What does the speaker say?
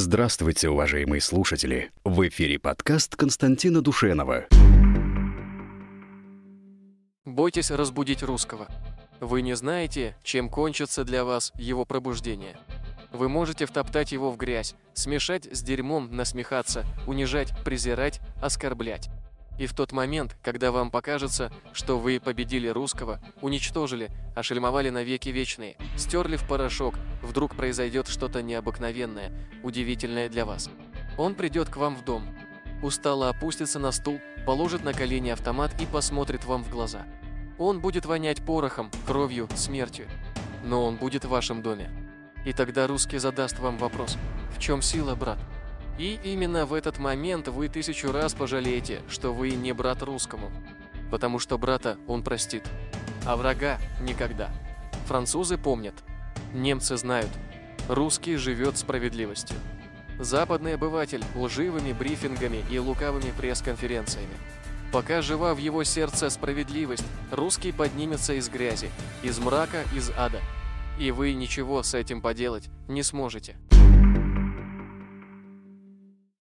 Здравствуйте, уважаемые слушатели! В эфире подкаст Константина Душенова. Бойтесь разбудить русского. Вы не знаете, чем кончится для вас его пробуждение. Вы можете втоптать его в грязь, смешать с дерьмом, насмехаться, унижать, презирать, оскорблять. И в тот момент, когда вам покажется, что вы победили русского, уничтожили, ошельмовали навеки вечные, стерли в порошок, вдруг произойдет что-то необыкновенное, удивительное для вас. Он придет к вам в дом, устало опустится на стул, положит на колени автомат и посмотрит вам в глаза. Он будет вонять порохом, кровью, смертью. Но он будет в вашем доме. И тогда русский задаст вам вопрос «В чем сила, брат?» И именно в этот момент вы тысячу раз пожалеете, что вы не брат русскому. Потому что брата он простит, а врага никогда. Французы помнят, немцы знают, русский живет справедливостью. Западный обыватель лживыми брифингами и лукавыми пресс-конференциями. Пока жива в его сердце справедливость, русский поднимется из грязи, из мрака, из ада. И вы ничего с этим поделать не сможете.